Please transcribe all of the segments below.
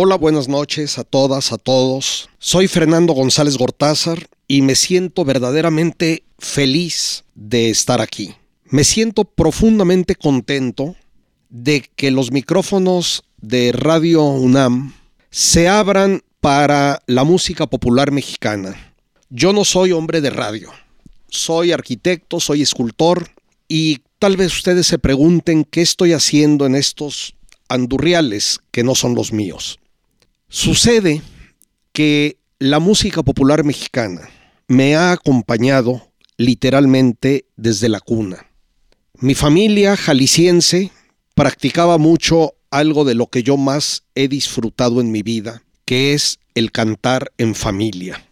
Hola, buenas noches a todas, a todos. Soy Fernando González Gortázar y me siento verdaderamente feliz de estar aquí. Me siento profundamente contento de que los micrófonos de Radio UNAM se abran para la música popular mexicana. Yo no soy hombre de radio, soy arquitecto, soy escultor y tal vez ustedes se pregunten qué estoy haciendo en estos andurriales que no son los míos. Sucede que la música popular mexicana me ha acompañado literalmente desde la cuna. Mi familia jalisciense practicaba mucho algo de lo que yo más he disfrutado en mi vida, que es el cantar en familia.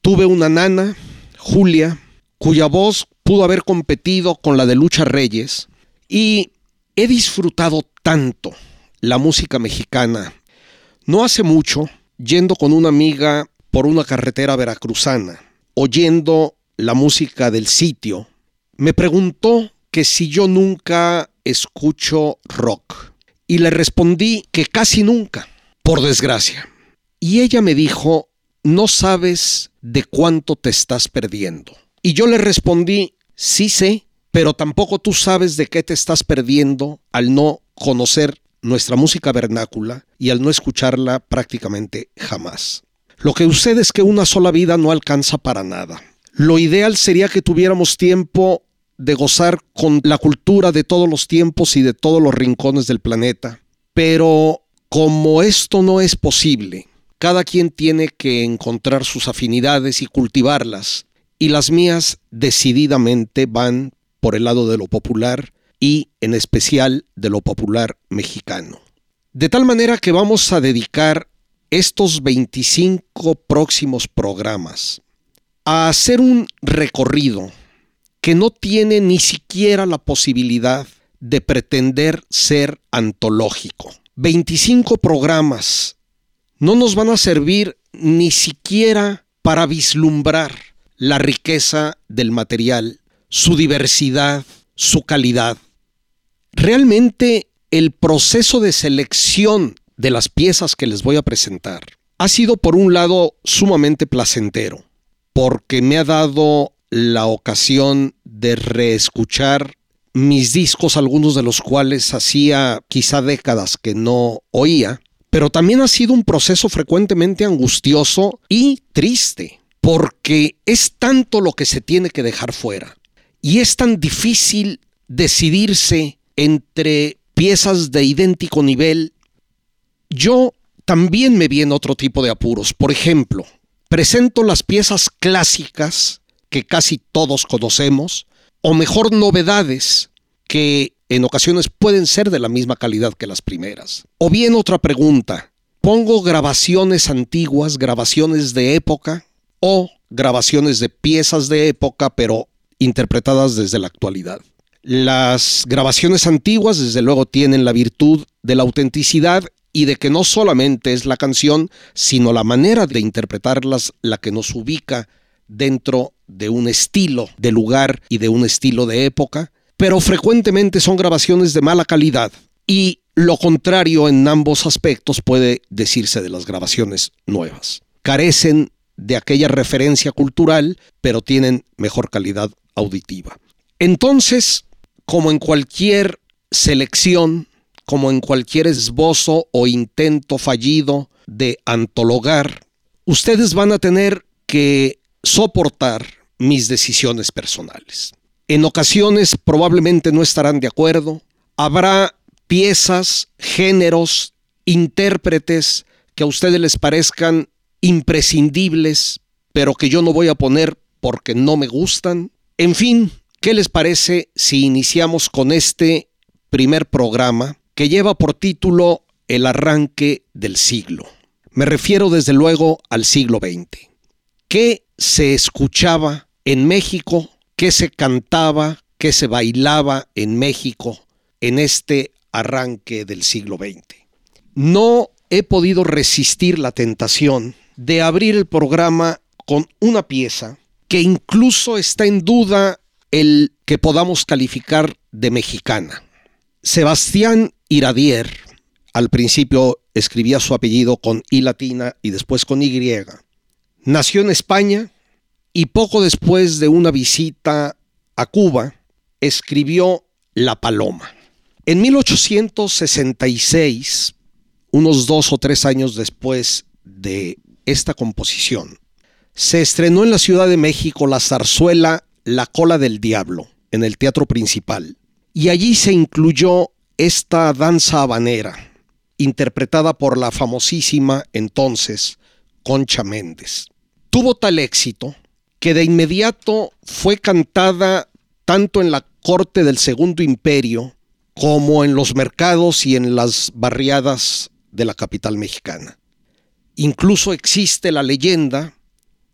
Tuve una nana, Julia, cuya voz pudo haber competido con la de Lucha Reyes, y he disfrutado tanto la música mexicana no hace mucho, yendo con una amiga por una carretera veracruzana, oyendo la música del sitio, me preguntó que si yo nunca escucho rock. Y le respondí que casi nunca, por desgracia. Y ella me dijo, no sabes de cuánto te estás perdiendo. Y yo le respondí, sí sé, pero tampoco tú sabes de qué te estás perdiendo al no conocer nuestra música vernácula y al no escucharla prácticamente jamás. Lo que sucede es que una sola vida no alcanza para nada. Lo ideal sería que tuviéramos tiempo de gozar con la cultura de todos los tiempos y de todos los rincones del planeta. Pero como esto no es posible, cada quien tiene que encontrar sus afinidades y cultivarlas, y las mías decididamente van por el lado de lo popular y en especial de lo popular mexicano. De tal manera que vamos a dedicar estos 25 próximos programas a hacer un recorrido que no tiene ni siquiera la posibilidad de pretender ser antológico. 25 programas no nos van a servir ni siquiera para vislumbrar la riqueza del material, su diversidad, su calidad. Realmente el proceso de selección de las piezas que les voy a presentar ha sido por un lado sumamente placentero, porque me ha dado la ocasión de reescuchar mis discos, algunos de los cuales hacía quizá décadas que no oía, pero también ha sido un proceso frecuentemente angustioso y triste, porque es tanto lo que se tiene que dejar fuera y es tan difícil decidirse entre piezas de idéntico nivel, yo también me vi en otro tipo de apuros. Por ejemplo, presento las piezas clásicas que casi todos conocemos, o mejor novedades que en ocasiones pueden ser de la misma calidad que las primeras. O bien otra pregunta, pongo grabaciones antiguas, grabaciones de época, o grabaciones de piezas de época, pero interpretadas desde la actualidad. Las grabaciones antiguas, desde luego, tienen la virtud de la autenticidad y de que no solamente es la canción, sino la manera de interpretarlas la que nos ubica dentro de un estilo de lugar y de un estilo de época, pero frecuentemente son grabaciones de mala calidad y lo contrario en ambos aspectos puede decirse de las grabaciones nuevas. Carecen de aquella referencia cultural, pero tienen mejor calidad auditiva. Entonces, como en cualquier selección, como en cualquier esbozo o intento fallido de antologar, ustedes van a tener que soportar mis decisiones personales. En ocasiones probablemente no estarán de acuerdo, habrá piezas, géneros, intérpretes que a ustedes les parezcan imprescindibles, pero que yo no voy a poner porque no me gustan. En fin, ¿Qué les parece si iniciamos con este primer programa que lleva por título el arranque del siglo. Me refiero desde luego al siglo XX. ¿Qué se escuchaba en México? ¿Qué se cantaba? ¿Qué se bailaba en México en este arranque del siglo XX? No he podido resistir la tentación de abrir el programa con una pieza que incluso está en duda el que podamos calificar de mexicana. Sebastián Iradier, al principio escribía su apellido con I latina y después con Y, nació en España y poco después de una visita a Cuba escribió La Paloma. En 1866, unos dos o tres años después de esta composición, se estrenó en la Ciudad de México la zarzuela La cola del diablo en el teatro principal y allí se incluyó esta danza habanera interpretada por la famosísima entonces Concha Méndez. Tuvo tal éxito que de inmediato fue cantada tanto en la corte del Segundo Imperio como en los mercados y en las barriadas de la capital mexicana. Incluso existe la leyenda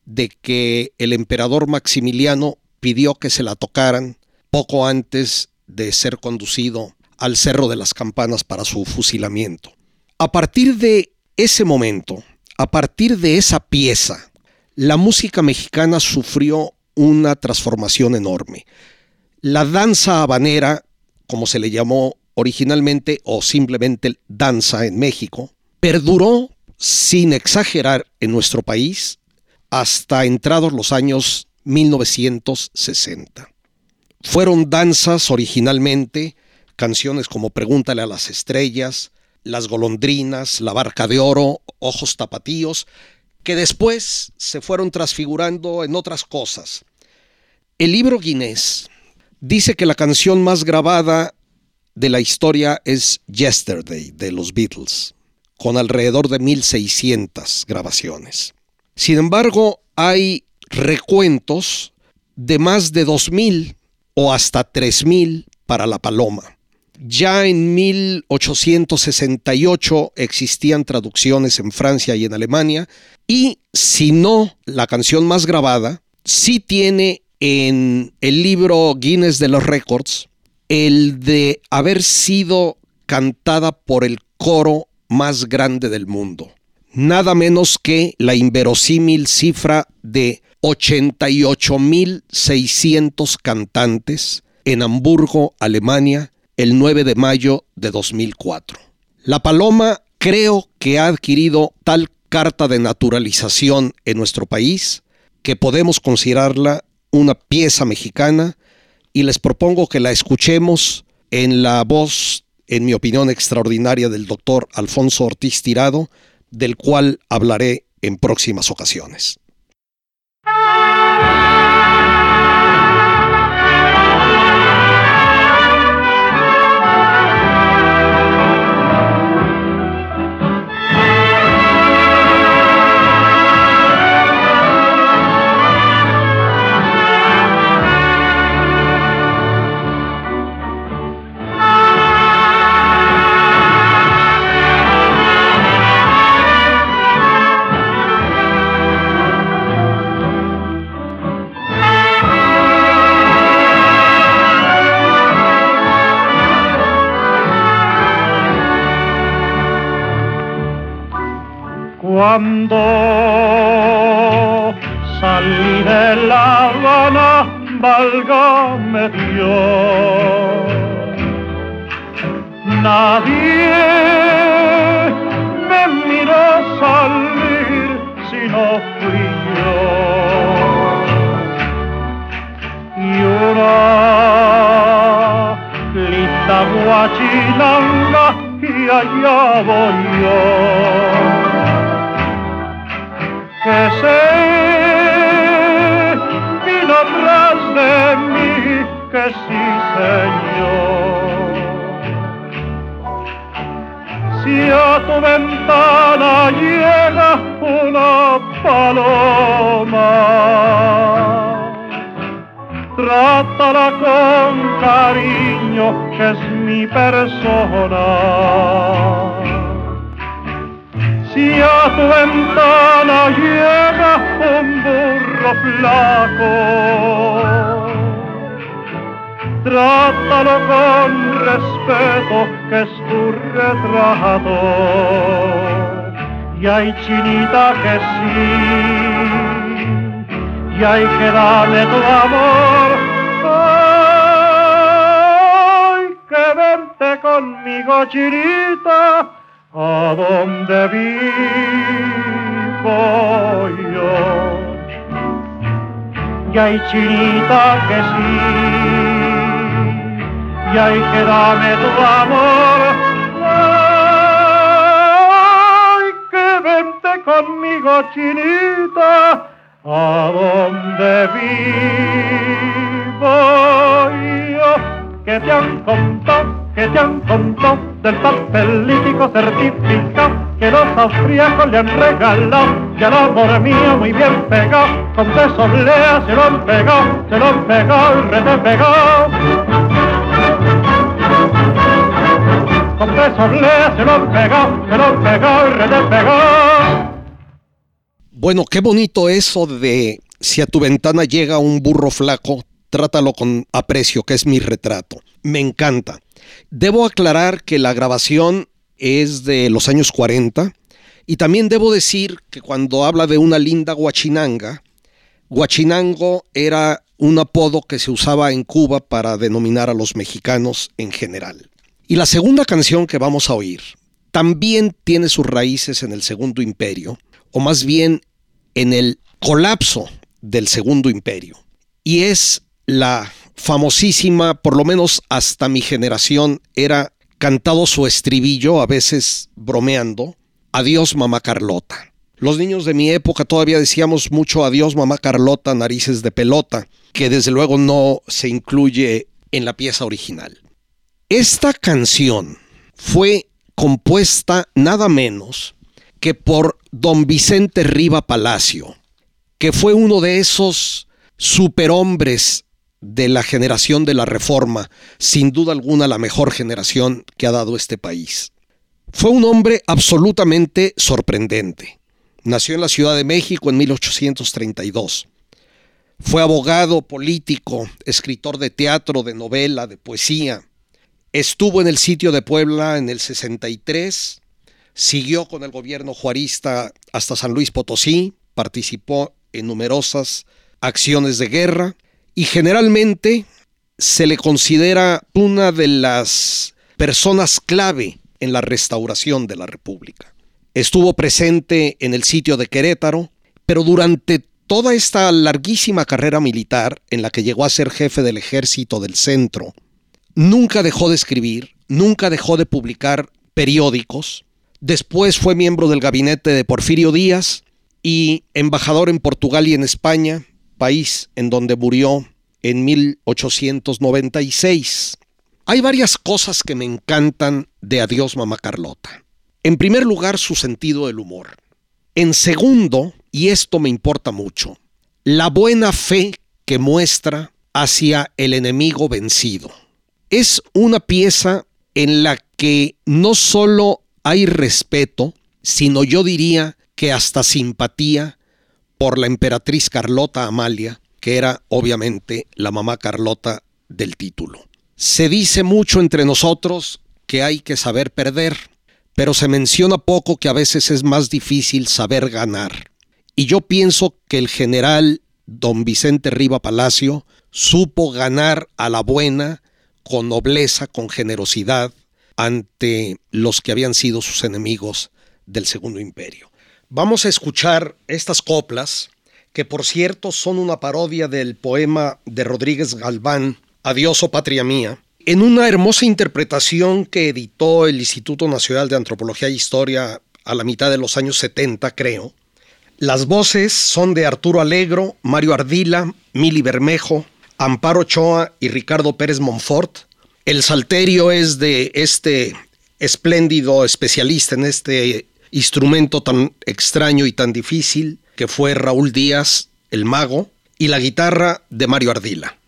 de que el emperador Maximiliano pidió que se la tocaran poco antes de ser conducido al Cerro de las Campanas para su fusilamiento. A partir de ese momento, a partir de esa pieza, la música mexicana sufrió una transformación enorme. La danza habanera, como se le llamó originalmente o simplemente danza en México, perduró sin exagerar en nuestro país hasta entrados los años 1960. Fueron danzas originalmente, canciones como Pregúntale a las estrellas, Las golondrinas, La barca de oro, Ojos tapatíos, que después se fueron transfigurando en otras cosas. El libro Guinness dice que la canción más grabada de la historia es Yesterday de los Beatles, con alrededor de 1600 grabaciones. Sin embargo, hay recuentos de más de 2000 o hasta 3000 para la paloma. Ya en 1868 existían traducciones en Francia y en Alemania y si no, la canción más grabada sí tiene en el libro Guinness de los Records el de haber sido cantada por el coro más grande del mundo. Nada menos que la inverosímil cifra de 88.600 cantantes en Hamburgo, Alemania, el 9 de mayo de 2004. La paloma creo que ha adquirido tal carta de naturalización en nuestro país que podemos considerarla una pieza mexicana y les propongo que la escuchemos en la voz, en mi opinión extraordinaria, del doctor Alfonso Ortiz Tirado, del cual hablaré en próximas ocasiones. Cuando salí de La Habana, válgame Dios. Nadie me miró salir si no fui yo. Y una lista guachinanga y allá voy yo que sé vino tras de mí que sí señor. Si a tu ventana llega una paloma trátala con cariño que es mi persona si a tu ventana llega un burro flaco, trátalo con respeto que es tu retrato. Y hay chinita que sí, y hay que darle tu amor. Ay, que vente conmigo, chinita a donde vivo yo. Y hay chinita que sí, y hay que darme tu amor. Ay, que vente conmigo, chinita, a donde vivo yo. Que te han contado, que te han contado del papelítico certificado que los austríacos le han regalado y al amor mío muy bien pegado con besos leas se lo han pegado se lo han pegado y rete pegado con besos leas se lo han pegado se lo han pegado y rete pegado Bueno, qué bonito eso de si a tu ventana llega un burro flaco, trátalo con aprecio, que es mi retrato. Me encanta. Debo aclarar que la grabación es de los años 40 y también debo decir que cuando habla de una linda guachinanga, guachinango era un apodo que se usaba en Cuba para denominar a los mexicanos en general. Y la segunda canción que vamos a oír también tiene sus raíces en el Segundo Imperio, o más bien en el colapso del Segundo Imperio. Y es la famosísima, por lo menos hasta mi generación, era cantado su estribillo, a veces bromeando, Adiós mamá Carlota. Los niños de mi época todavía decíamos mucho Adiós mamá Carlota, narices de pelota, que desde luego no se incluye en la pieza original. Esta canción fue compuesta nada menos que por don Vicente Riva Palacio, que fue uno de esos superhombres de la generación de la Reforma, sin duda alguna la mejor generación que ha dado este país. Fue un hombre absolutamente sorprendente. Nació en la Ciudad de México en 1832. Fue abogado, político, escritor de teatro, de novela, de poesía. Estuvo en el sitio de Puebla en el 63, siguió con el gobierno juarista hasta San Luis Potosí, participó en numerosas acciones de guerra y generalmente se le considera una de las personas clave en la restauración de la República. Estuvo presente en el sitio de Querétaro, pero durante toda esta larguísima carrera militar en la que llegó a ser jefe del ejército del centro, nunca dejó de escribir, nunca dejó de publicar periódicos. Después fue miembro del gabinete de Porfirio Díaz y embajador en Portugal y en España, país en donde murió en 1896. Hay varias cosas que me encantan de Adiós Mamá Carlota. En primer lugar, su sentido del humor. En segundo, y esto me importa mucho, la buena fe que muestra hacia el enemigo vencido. Es una pieza en la que no solo hay respeto, sino yo diría que hasta simpatía por la emperatriz Carlota Amalia, que era obviamente la mamá Carlota del título. Se dice mucho entre nosotros que hay que saber perder, pero se menciona poco que a veces es más difícil saber ganar. Y yo pienso que el general don Vicente Riva Palacio supo ganar a la buena, con nobleza, con generosidad, ante los que habían sido sus enemigos del Segundo Imperio. Vamos a escuchar estas coplas que por cierto son una parodia del poema de Rodríguez Galván, Adiós, oh patria mía, en una hermosa interpretación que editó el Instituto Nacional de Antropología e Historia a la mitad de los años 70, creo. Las voces son de Arturo Alegro, Mario Ardila, Mili Bermejo, Amparo Ochoa y Ricardo Pérez Monfort. El salterio es de este espléndido especialista en este instrumento tan extraño y tan difícil, que fue Raúl Díaz, el mago, y la guitarra de Mario Ardila.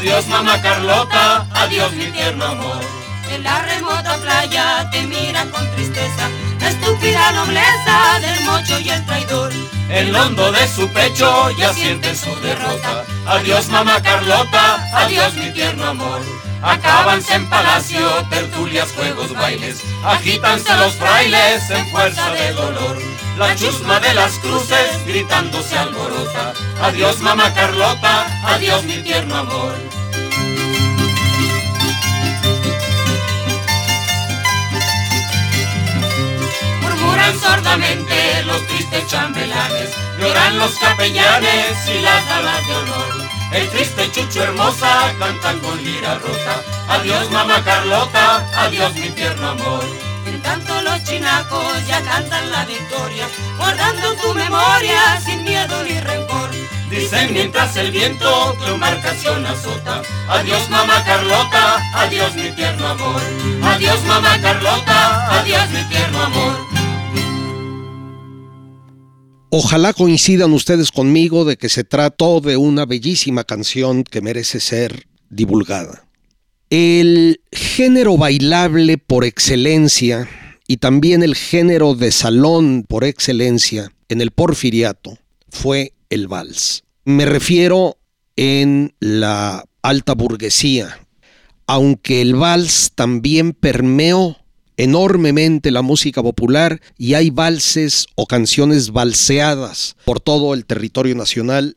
Adiós mamá Carlota, adiós mi tierno amor. En la remota playa te mira con tristeza la estúpida nobleza del mocho y el traidor. El hondo de su pecho ya siente su derrota. Adiós mamá Carlota, adiós mi tierno amor. Acábanse en palacio, tertulias, juegos, bailes, agítanse los frailes en fuerza de dolor. La chusma de las cruces gritando se alborota. Adiós mamá Carlota, adiós mi tierno amor. Sordamente los tristes chambelanes, lloran los capellanes y las damas de honor. El triste Chucho hermosa cantan con lira rota. Adiós mamá Carlota, adiós mi tierno amor. En tanto los chinacos ya cantan la victoria, guardando tu memoria sin miedo ni rencor. Dicen mientras el viento tu embarcación azota. Adiós mamá Carlota, adiós mi tierno amor. Adiós mamá Carlota, adiós mi tierno amor. Ojalá coincidan ustedes conmigo de que se trató de una bellísima canción que merece ser divulgada. El género bailable por excelencia y también el género de salón por excelencia en el porfiriato fue el vals. Me refiero en la alta burguesía, aunque el vals también permeó enormemente la música popular y hay valses o canciones valseadas por todo el territorio nacional.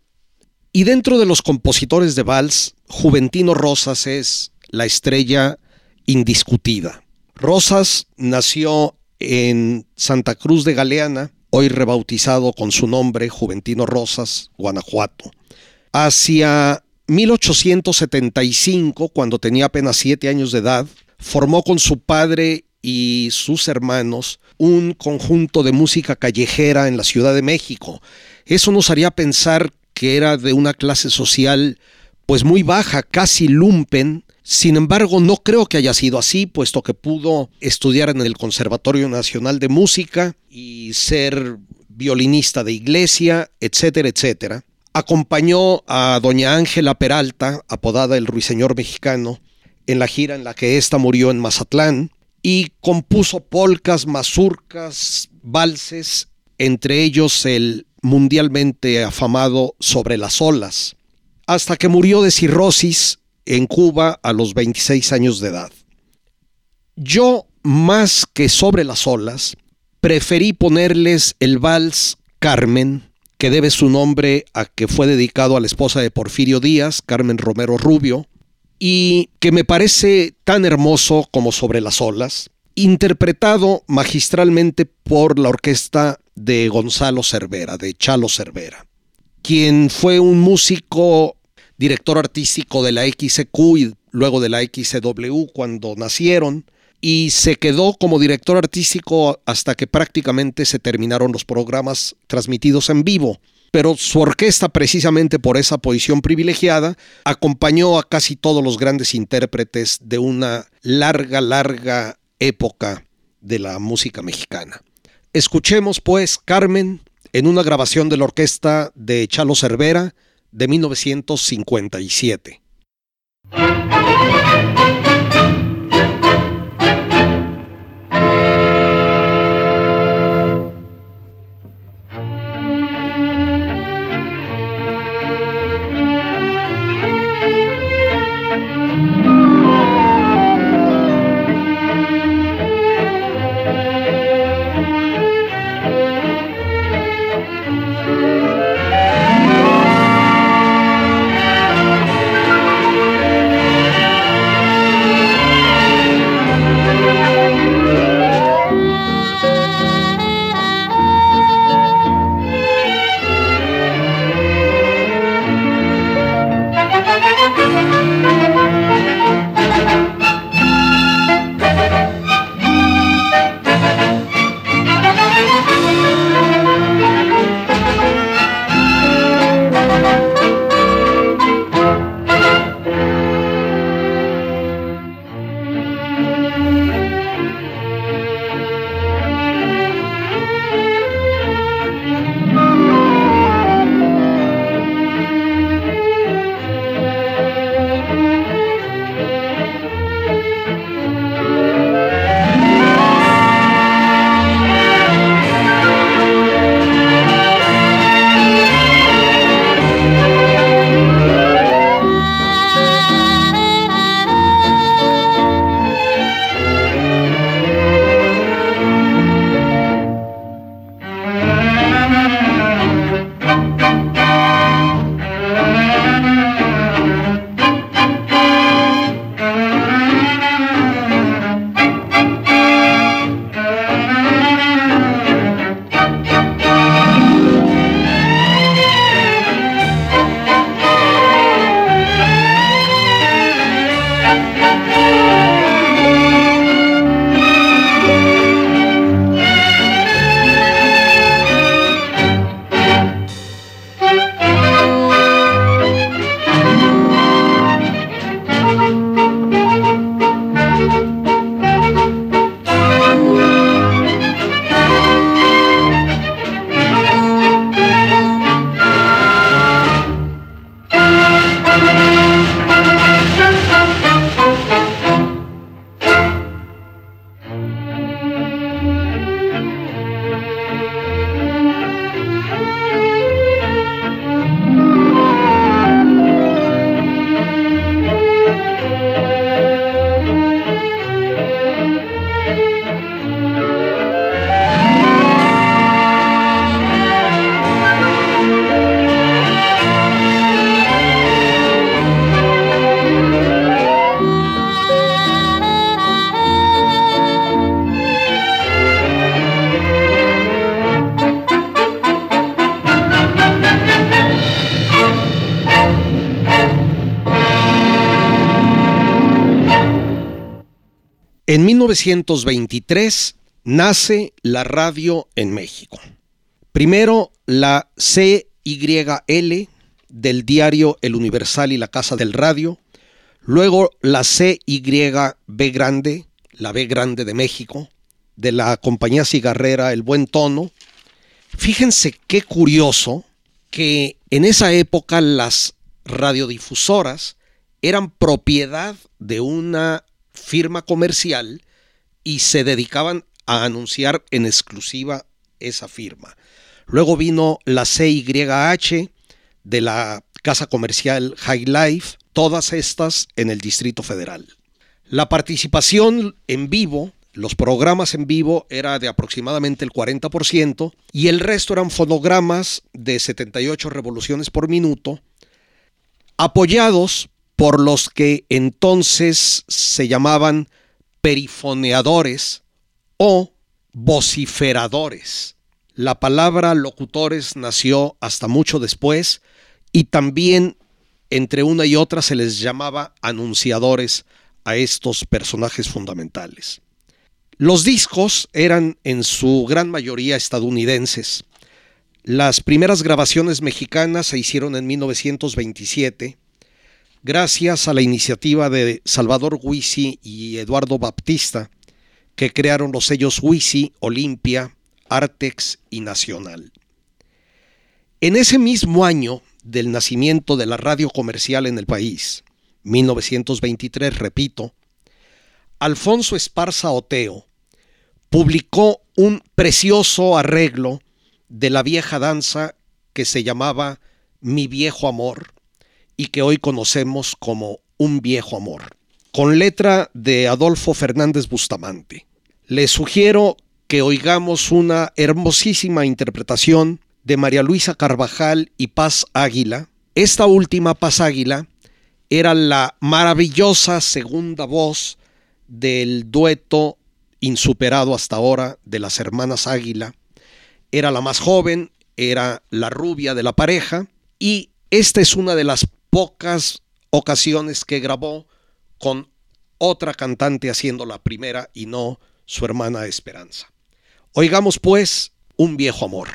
Y dentro de los compositores de vals, Juventino Rosas es la estrella indiscutida. Rosas nació en Santa Cruz de Galeana, hoy rebautizado con su nombre Juventino Rosas, Guanajuato. Hacia 1875, cuando tenía apenas siete años de edad, formó con su padre y sus hermanos un conjunto de música callejera en la Ciudad de México. Eso nos haría pensar que era de una clase social pues muy baja, casi lumpen. Sin embargo, no creo que haya sido así, puesto que pudo estudiar en el Conservatorio Nacional de Música y ser violinista de iglesia, etcétera, etcétera. Acompañó a doña Ángela Peralta, apodada el Ruiseñor Mexicano, en la gira en la que ésta murió en Mazatlán, y compuso polcas, mazurcas, valses, entre ellos el mundialmente afamado Sobre las olas, hasta que murió de cirrosis en Cuba a los 26 años de edad. Yo, más que Sobre las olas, preferí ponerles el vals Carmen, que debe su nombre a que fue dedicado a la esposa de Porfirio Díaz, Carmen Romero Rubio, y que me parece tan hermoso como sobre las olas, interpretado magistralmente por la orquesta de Gonzalo Cervera, de Chalo Cervera, quien fue un músico, director artístico de la XQ y luego de la XCW cuando nacieron, y se quedó como director artístico hasta que prácticamente se terminaron los programas transmitidos en vivo pero su orquesta, precisamente por esa posición privilegiada, acompañó a casi todos los grandes intérpretes de una larga, larga época de la música mexicana. Escuchemos pues Carmen en una grabación de la orquesta de Chalo Cervera de 1957. 1923 nace la radio en México. Primero la CYL del diario El Universal y la Casa del Radio, luego la CYB grande, la B grande de México, de la compañía cigarrera El Buen Tono. Fíjense qué curioso que en esa época las radiodifusoras eran propiedad de una firma comercial y se dedicaban a anunciar en exclusiva esa firma. Luego vino la CYH de la casa comercial High Life, todas estas en el Distrito Federal. La participación en vivo, los programas en vivo era de aproximadamente el 40% y el resto eran fonogramas de 78 revoluciones por minuto, apoyados por los que entonces se llamaban perifoneadores o vociferadores. La palabra locutores nació hasta mucho después y también entre una y otra se les llamaba anunciadores a estos personajes fundamentales. Los discos eran en su gran mayoría estadounidenses. Las primeras grabaciones mexicanas se hicieron en 1927 gracias a la iniciativa de Salvador Huisi y Eduardo Baptista, que crearon los sellos Huisi, Olimpia, Artex y Nacional. En ese mismo año del nacimiento de la radio comercial en el país, 1923, repito, Alfonso Esparza Oteo publicó un precioso arreglo de la vieja danza que se llamaba Mi viejo amor y que hoy conocemos como Un viejo amor, con letra de Adolfo Fernández Bustamante. Les sugiero que oigamos una hermosísima interpretación de María Luisa Carvajal y Paz Águila. Esta última, Paz Águila, era la maravillosa segunda voz del dueto insuperado hasta ahora de las hermanas Águila. Era la más joven, era la rubia de la pareja y esta es una de las pocas ocasiones que grabó con otra cantante haciendo la primera y no su hermana Esperanza. Oigamos pues un viejo amor.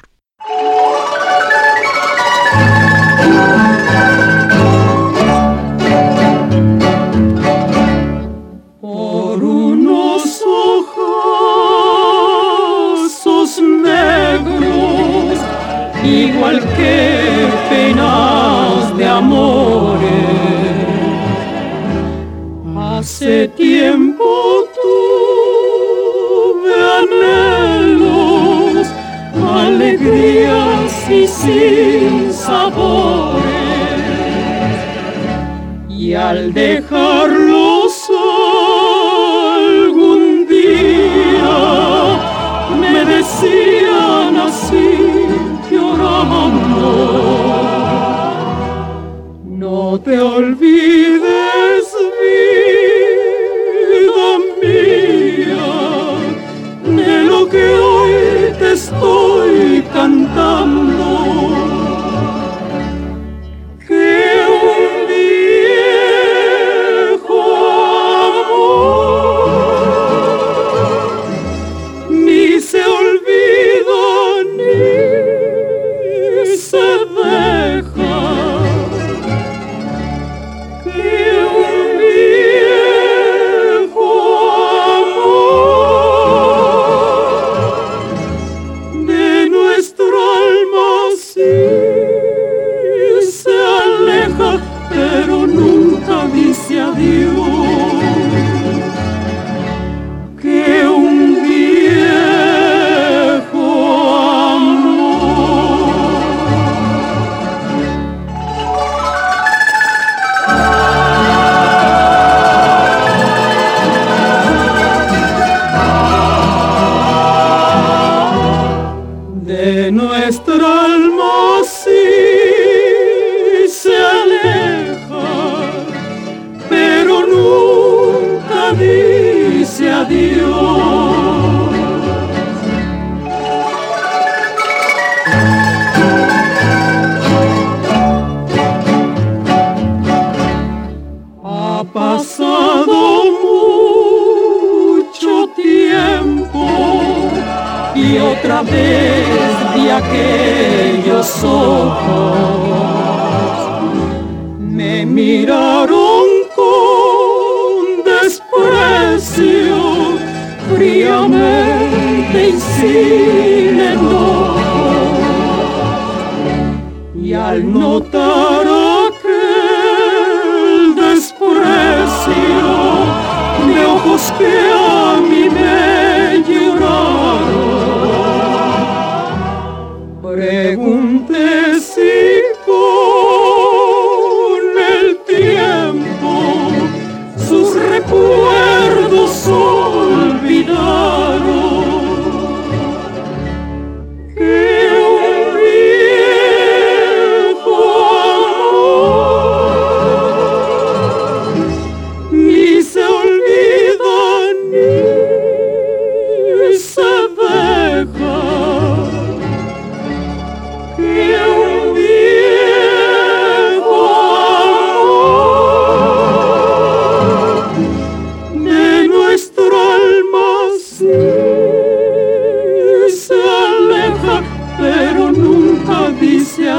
Al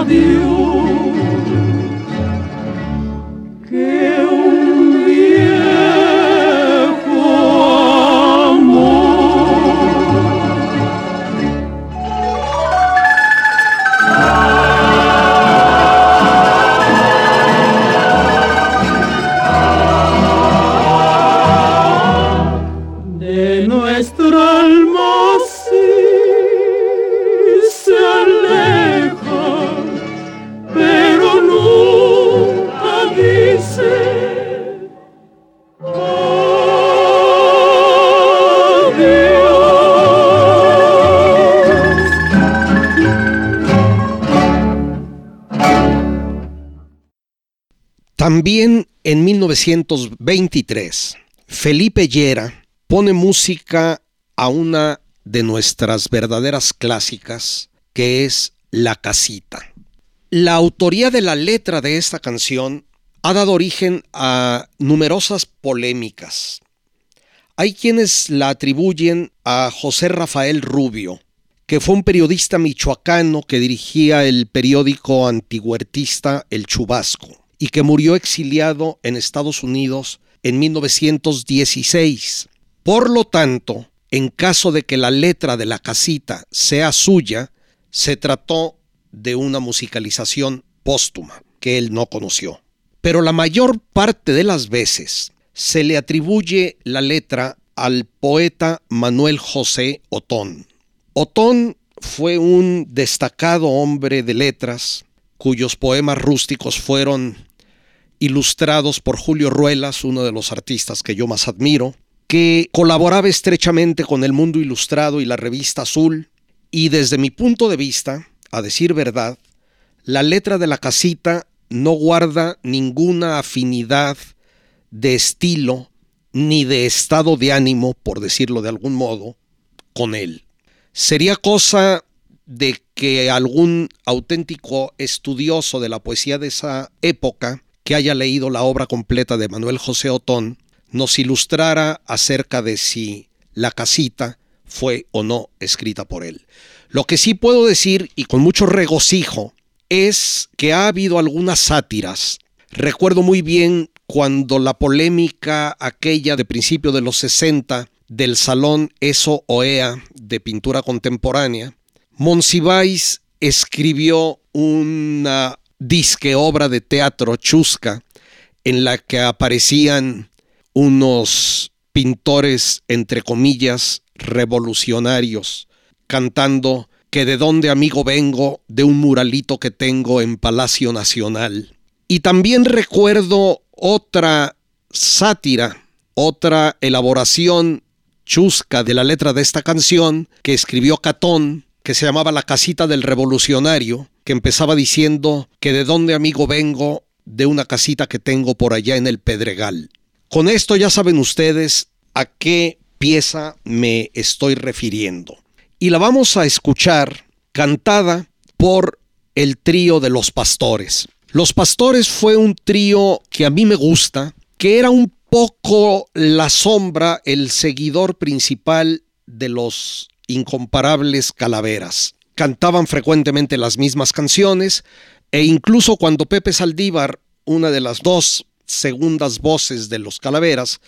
dice También en 1923, Felipe Llera pone música a una de nuestras verdaderas clásicas, que es La Casita. La autoría de la letra de esta canción ha dado origen a numerosas polémicas. Hay quienes la atribuyen a José Rafael Rubio, que fue un periodista michoacano que dirigía el periódico antihuertista El Chubasco y que murió exiliado en Estados Unidos en 1916. Por lo tanto, en caso de que la letra de la casita sea suya, se trató de una musicalización póstuma que él no conoció. Pero la mayor parte de las veces se le atribuye la letra al poeta Manuel José Otón. Otón fue un destacado hombre de letras cuyos poemas rústicos fueron ilustrados por Julio Ruelas, uno de los artistas que yo más admiro, que colaboraba estrechamente con el Mundo Ilustrado y la revista Azul, y desde mi punto de vista, a decir verdad, la letra de la casita no guarda ninguna afinidad de estilo ni de estado de ánimo, por decirlo de algún modo, con él. Sería cosa de que algún auténtico estudioso de la poesía de esa época, que haya leído la obra completa de Manuel José Otón, nos ilustrara acerca de si la casita fue o no escrita por él. Lo que sí puedo decir, y con mucho regocijo, es que ha habido algunas sátiras. Recuerdo muy bien cuando la polémica aquella de principio de los 60 del Salón Eso Oea de pintura contemporánea, Monsiváis escribió una disque obra de teatro chusca en la que aparecían unos pintores, entre comillas, revolucionarios, cantando que de dónde amigo vengo de un muralito que tengo en Palacio Nacional. Y también recuerdo otra sátira, otra elaboración chusca de la letra de esta canción que escribió Catón, que se llamaba La casita del revolucionario, que empezaba diciendo que de dónde amigo vengo de una casita que tengo por allá en el Pedregal. Con esto ya saben ustedes a qué pieza me estoy refiriendo. Y la vamos a escuchar cantada por el trío de los pastores. Los pastores fue un trío que a mí me gusta, que era un poco la sombra, el seguidor principal de los incomparables calaveras. Cantaban frecuentemente las mismas canciones e incluso cuando Pepe Saldívar, una de las dos segundas voces de los calaveras,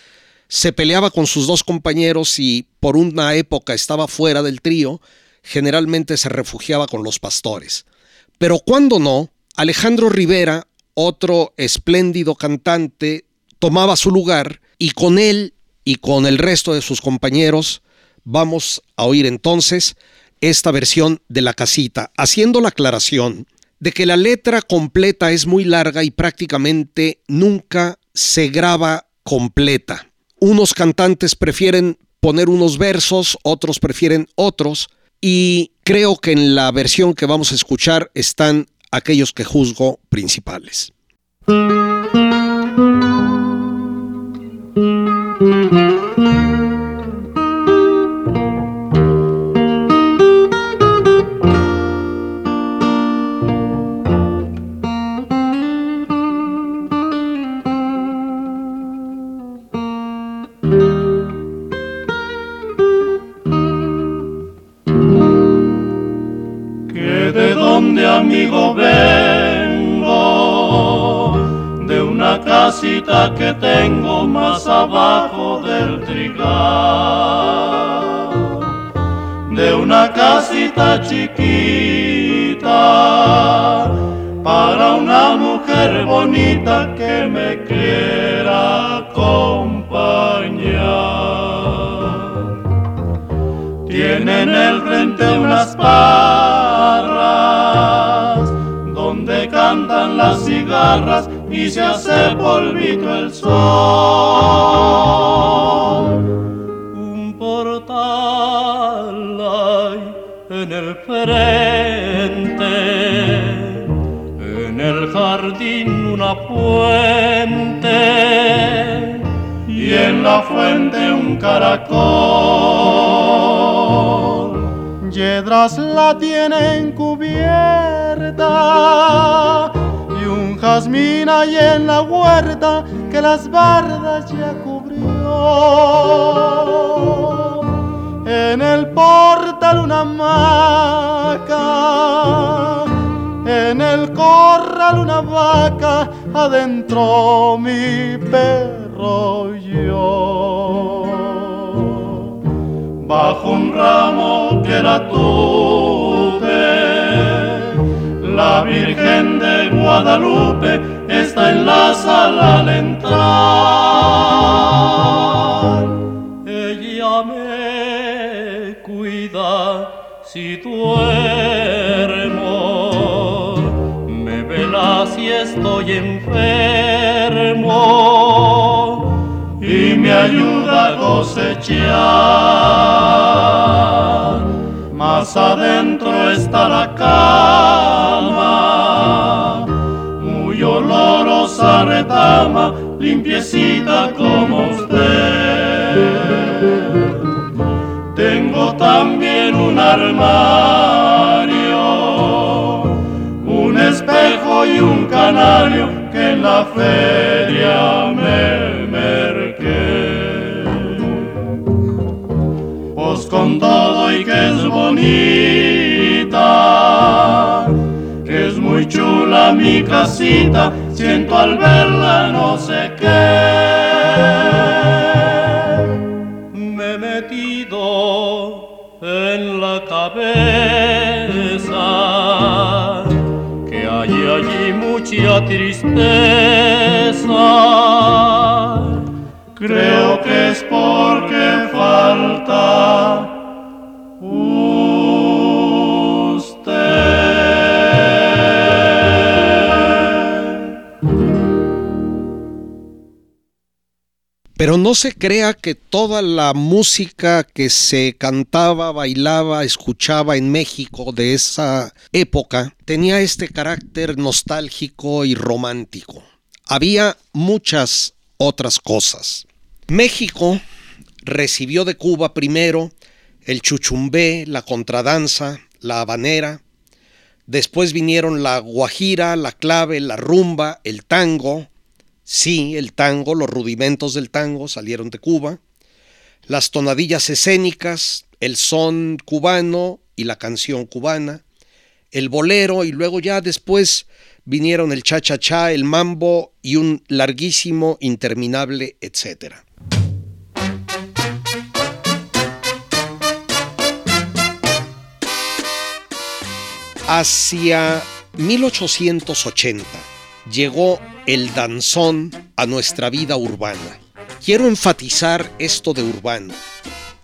se peleaba con sus dos compañeros y por una época estaba fuera del trío, generalmente se refugiaba con los pastores. Pero cuando no, Alejandro Rivera, otro espléndido cantante, tomaba su lugar y con él y con el resto de sus compañeros vamos a oír entonces esta versión de La Casita, haciendo la aclaración de que la letra completa es muy larga y prácticamente nunca se graba completa. Unos cantantes prefieren poner unos versos, otros prefieren otros, y creo que en la versión que vamos a escuchar están aquellos que juzgo principales. Que tengo más abajo del trigal, de una casita chiquita para una mujer bonita que me quiera acompañar. Tiene en el frente unas parras donde cantan las cigarras y se hace polvito el sol. Un portal hay en el frente, en el jardín una fuente y en la fuente un caracol. Yedras la tienen cubierta y un jazmín hay en la huerta que las bardas ya cubrió. En el portal una hamaca, en el corral una vaca, adentro mi perro yo. Bajo un ramo que la tuve, la Virgen de Guadalupe está en la sala al entrar. Ella me cuida si duermo, me vela si estoy enfermo y me ayuda a cosechar. Más adentro está la cama, muy olorosa retama, limpiecita como usted. Tengo también un armario, un espejo y un canario que en la feria me bonita, es muy chula mi casita, siento al verla no sé qué. Me he metido en la cabeza que hay allí mucha tristeza. Creo Pero no se crea que toda la música que se cantaba, bailaba, escuchaba en México de esa época tenía este carácter nostálgico y romántico. Había muchas otras cosas. México recibió de Cuba primero el chuchumbé, la contradanza, la habanera. Después vinieron la guajira, la clave, la rumba, el tango. Sí, el tango, los rudimentos del tango salieron de Cuba, las tonadillas escénicas, el son cubano y la canción cubana, el bolero y luego ya después vinieron el cha-cha-cha, el mambo y un larguísimo, interminable, etcétera. Hacia 1880 llegó el danzón a nuestra vida urbana. Quiero enfatizar esto de urbano.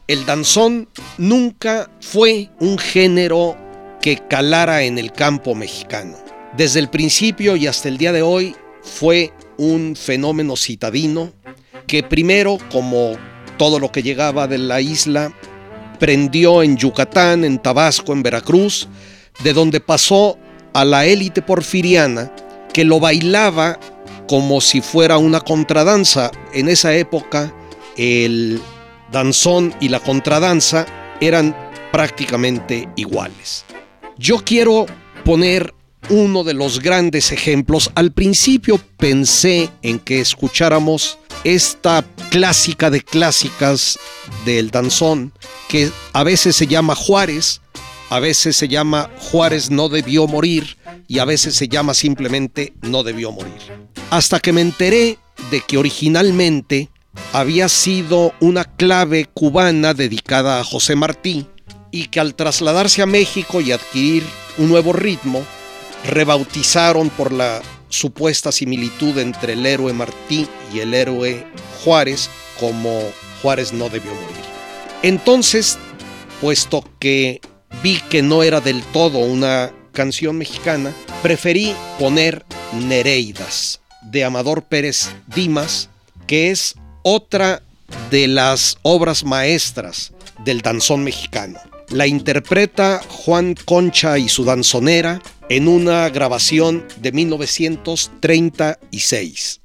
El danzón nunca fue un género que calara en el campo mexicano. Desde el principio y hasta el día de hoy fue un fenómeno citadino que primero, como todo lo que llegaba de la isla, prendió en Yucatán, en Tabasco, en Veracruz, de donde pasó a la élite porfiriana que lo bailaba como si fuera una contradanza. En esa época el danzón y la contradanza eran prácticamente iguales. Yo quiero poner uno de los grandes ejemplos. Al principio pensé en que escucháramos esta clásica de clásicas del danzón, que a veces se llama Juárez, a veces se llama Juárez no debió morir y a veces se llama simplemente no debió morir. Hasta que me enteré de que originalmente había sido una clave cubana dedicada a José Martí y que al trasladarse a México y adquirir un nuevo ritmo, rebautizaron por la supuesta similitud entre el héroe Martí y el héroe Juárez como Juárez no debió morir. Entonces, puesto que vi que no era del todo una canción mexicana, preferí poner Nereidas de Amador Pérez Dimas, que es otra de las obras maestras del danzón mexicano. La interpreta Juan Concha y su danzonera en una grabación de 1936.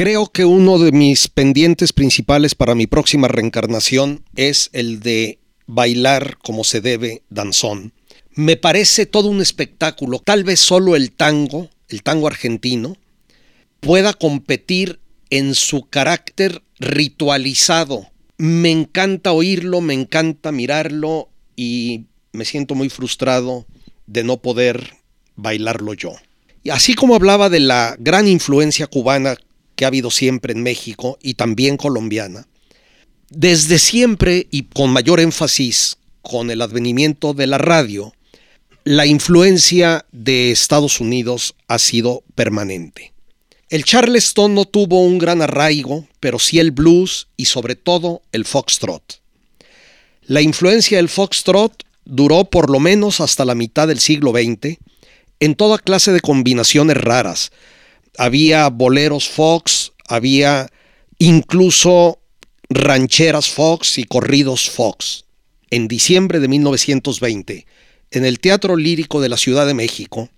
Creo que uno de mis pendientes principales para mi próxima reencarnación es el de bailar como se debe danzón. Me parece todo un espectáculo. Tal vez solo el tango, el tango argentino, pueda competir en su carácter ritualizado. Me encanta oírlo, me encanta mirarlo y me siento muy frustrado de no poder bailarlo yo. Y así como hablaba de la gran influencia cubana que ha habido siempre en México y también colombiana, desde siempre y con mayor énfasis con el advenimiento de la radio, la influencia de Estados Unidos ha sido permanente. El Charleston no tuvo un gran arraigo, pero sí el blues y sobre todo el foxtrot. La influencia del foxtrot duró por lo menos hasta la mitad del siglo XX en toda clase de combinaciones raras. Había boleros fox, había incluso rancheras fox y corridos fox. En diciembre de 1920, en el Teatro Lírico de la Ciudad de México,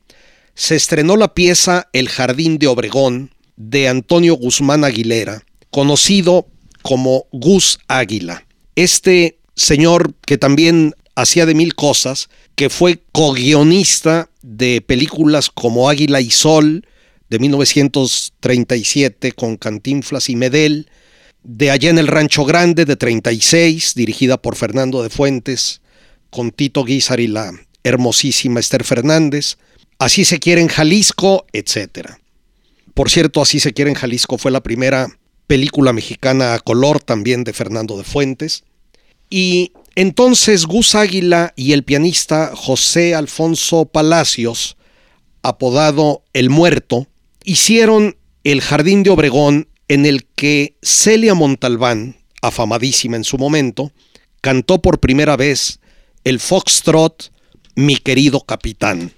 se estrenó la pieza El Jardín de Obregón de Antonio Guzmán Aguilera, conocido como Gus Águila. Este señor que también hacía de mil cosas, que fue co-guionista de películas como Águila y Sol de 1937 con Cantinflas y Medel, de Allá en el Rancho Grande de 36, dirigida por Fernando de Fuentes, con Tito Guizar y la hermosísima Esther Fernández, Así se quiere en Jalisco, etc. Por cierto, Así se quiere en Jalisco fue la primera película mexicana a color también de Fernando de Fuentes. Y entonces Gus Águila y el pianista José Alfonso Palacios, apodado El Muerto, hicieron El Jardín de Obregón en el que Celia Montalbán, afamadísima en su momento, cantó por primera vez el foxtrot Mi querido capitán.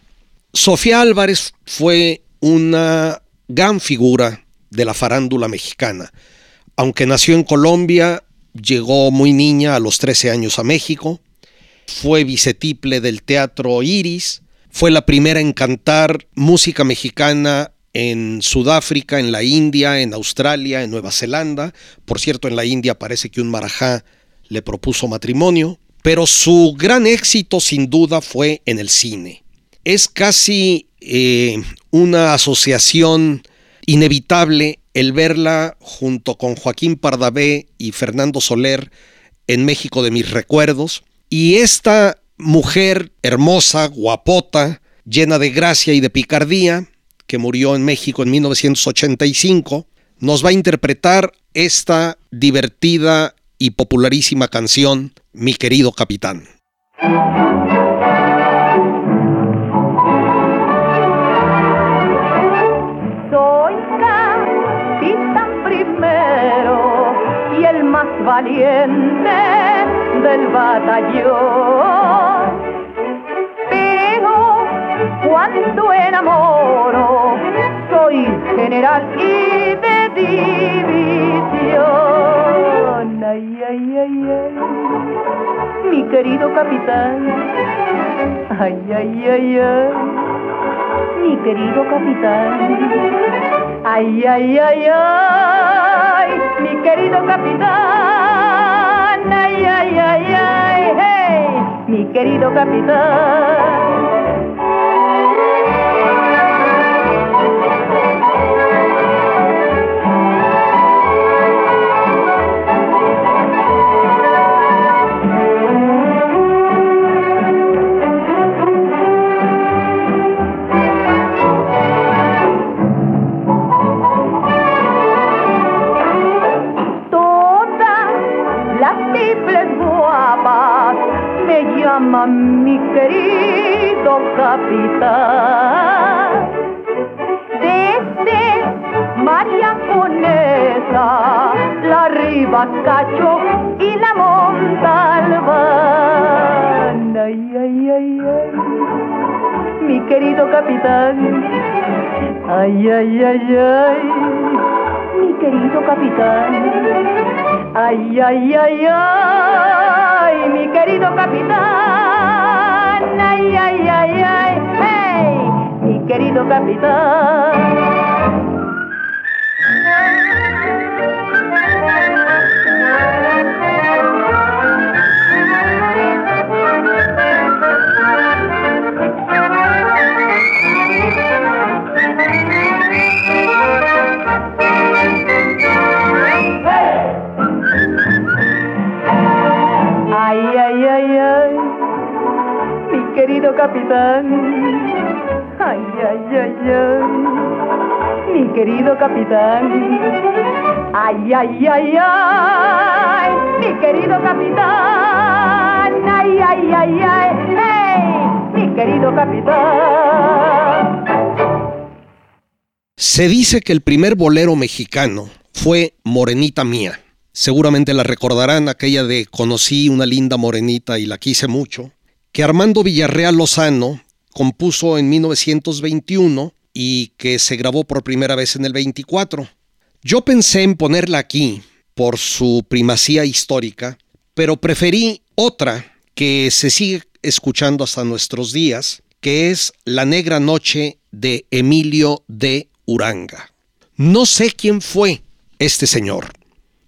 Sofía Álvarez fue una gran figura de la farándula mexicana. Aunque nació en Colombia, llegó muy niña a los 13 años a México, fue vicetiple del Teatro Iris, fue la primera en cantar música mexicana en Sudáfrica, en la India, en Australia, en Nueva Zelanda. Por cierto, en la India parece que un marajá le propuso matrimonio, pero su gran éxito sin duda fue en el cine. Es casi eh, una asociación inevitable el verla junto con Joaquín Pardavé y Fernando Soler en México de mis recuerdos. Y esta mujer hermosa, guapota, llena de gracia y de picardía, que murió en México en 1985, nos va a interpretar esta divertida y popularísima canción, Mi querido capitán. Soy capitán primero y el más valiente del batallón. Cuando enamoro, soy general y de división. Ay, ay, ay, ay, mi querido capitán. Ay, ay, ay, ay, mi querido capitán. Ay, ay, ay, ay, mi querido capitán. Ay, ay, ay, ay, hey, mi querido capitán. Capitán. Ay, ay, ay, ay, mi querido capitán. Ay, ay, ay, ay, hey, mi querido capitán. Querido capitán. Ay, ay, ay, ay, mi querido capitán. Ay, ay, ay, ay, hey, mi querido capitán. Se dice que el primer bolero mexicano fue Morenita Mía. Seguramente la recordarán aquella de Conocí una linda morenita y la quise mucho, que Armando Villarreal Lozano compuso en 1921 y que se grabó por primera vez en el 24. Yo pensé en ponerla aquí por su primacía histórica, pero preferí otra que se sigue escuchando hasta nuestros días, que es La Negra Noche de Emilio de Uranga. No sé quién fue este señor.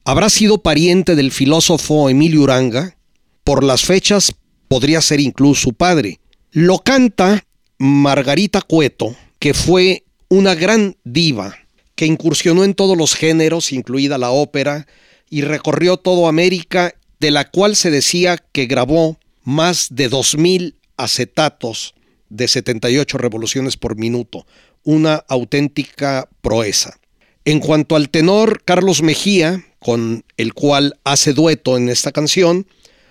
¿Habrá sido pariente del filósofo Emilio Uranga? Por las fechas podría ser incluso su padre. Lo canta Margarita Cueto, que fue una gran diva, que incursionó en todos los géneros, incluida la ópera, y recorrió toda América, de la cual se decía que grabó más de 2.000 acetatos de 78 revoluciones por minuto, una auténtica proeza. En cuanto al tenor Carlos Mejía, con el cual hace dueto en esta canción,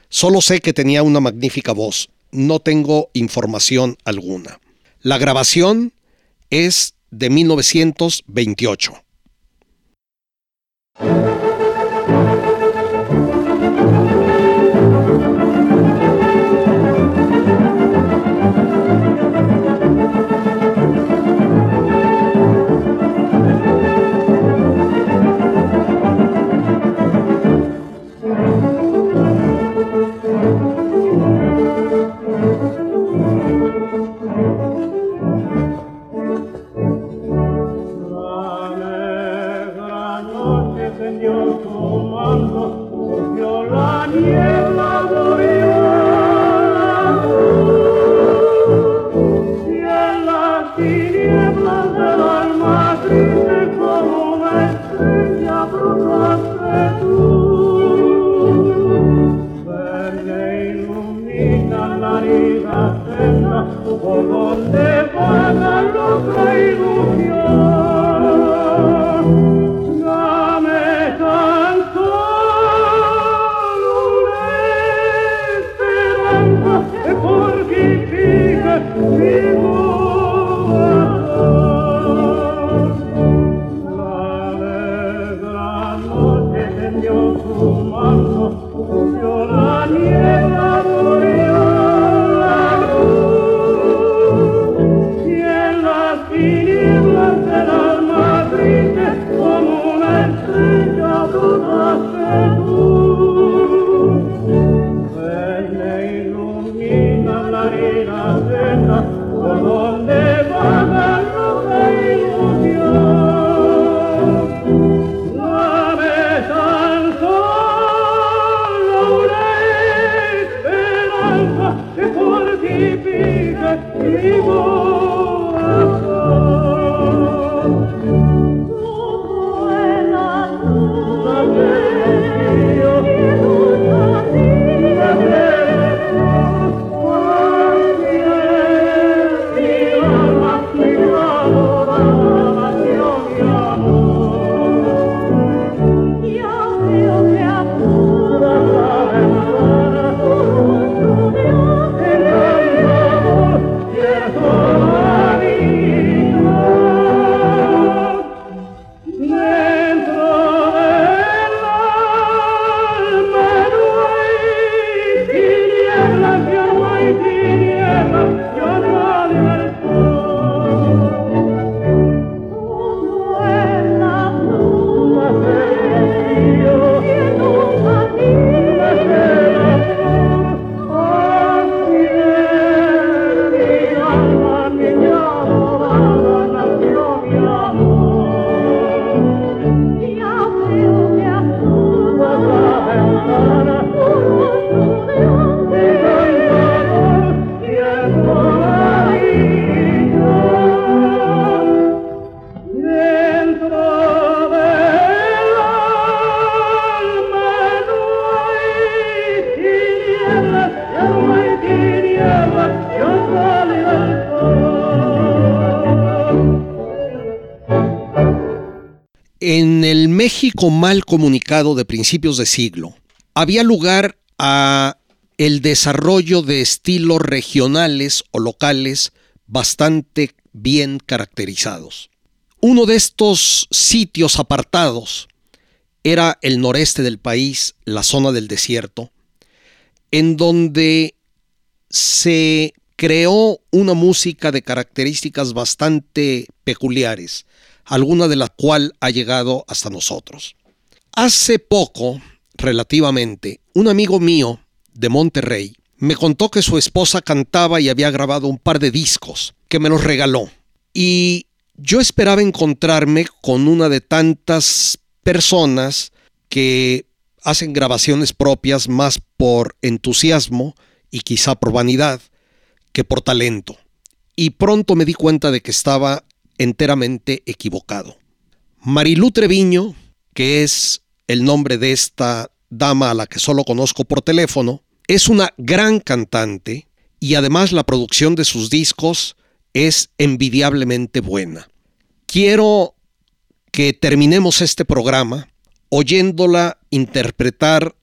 solo sé que tenía una magnífica voz, no tengo información alguna. La grabación es de 1928. Mal comunicado de principios de siglo, había lugar a el desarrollo de estilos regionales o locales bastante bien caracterizados. Uno de estos sitios apartados era el noreste del país, la zona del desierto, en donde se creó una música de características bastante peculiares, alguna de la cual ha llegado hasta nosotros. Hace poco, relativamente, un amigo mío de Monterrey me contó que su esposa cantaba y había grabado un par de discos, que me los regaló. Y yo esperaba encontrarme con una de tantas personas que hacen grabaciones propias más por entusiasmo y quizá por vanidad que por talento. Y pronto me di cuenta de que estaba enteramente equivocado. Marilú Treviño, que es el nombre de esta dama a la que solo conozco por teléfono, es una gran cantante y además la producción de sus discos es envidiablemente buena. Quiero que terminemos este programa oyéndola interpretar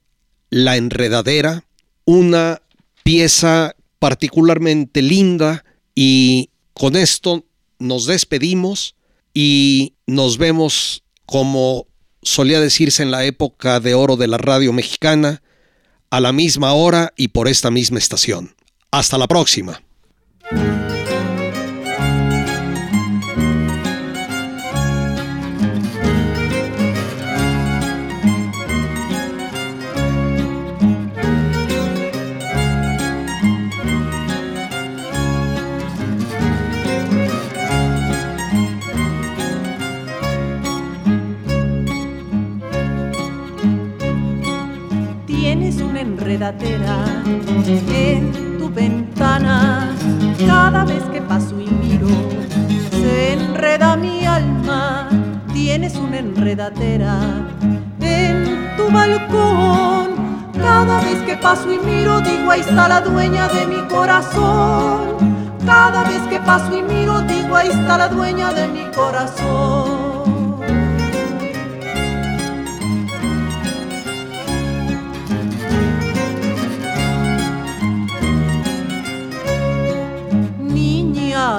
La Enredadera, una pieza particularmente linda y con esto nos despedimos y nos vemos como solía decirse en la época de oro de la radio mexicana, a la misma hora y por esta misma estación. Hasta la próxima. En tu ventana. Cada vez que paso y miro, se enreda mi alma. Tienes una enredadera en tu balcón. Cada vez que paso y miro, digo, ahí está la dueña de mi corazón. Cada vez que paso y miro, digo, ahí está la dueña de mi corazón.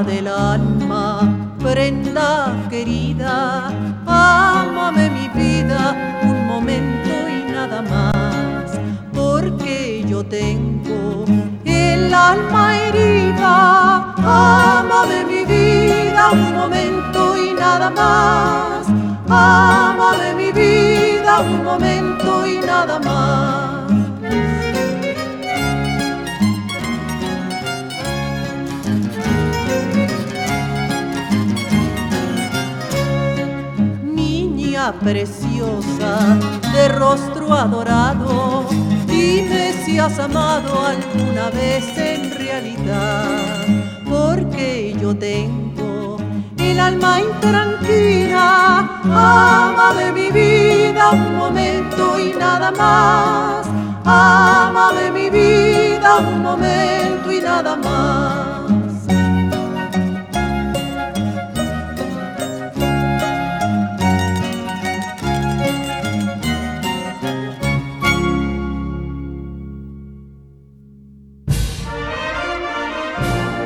Del alma, prenda querida, ámame mi vida un momento y nada más, porque yo tengo el alma herida, ámame mi vida un momento y nada más, ámame mi vida un momento y nada más. Preciosa de rostro adorado, dime si has amado alguna vez en realidad, porque yo tengo el alma intranquila, de mi vida un momento y nada más, de mi vida un momento y nada más.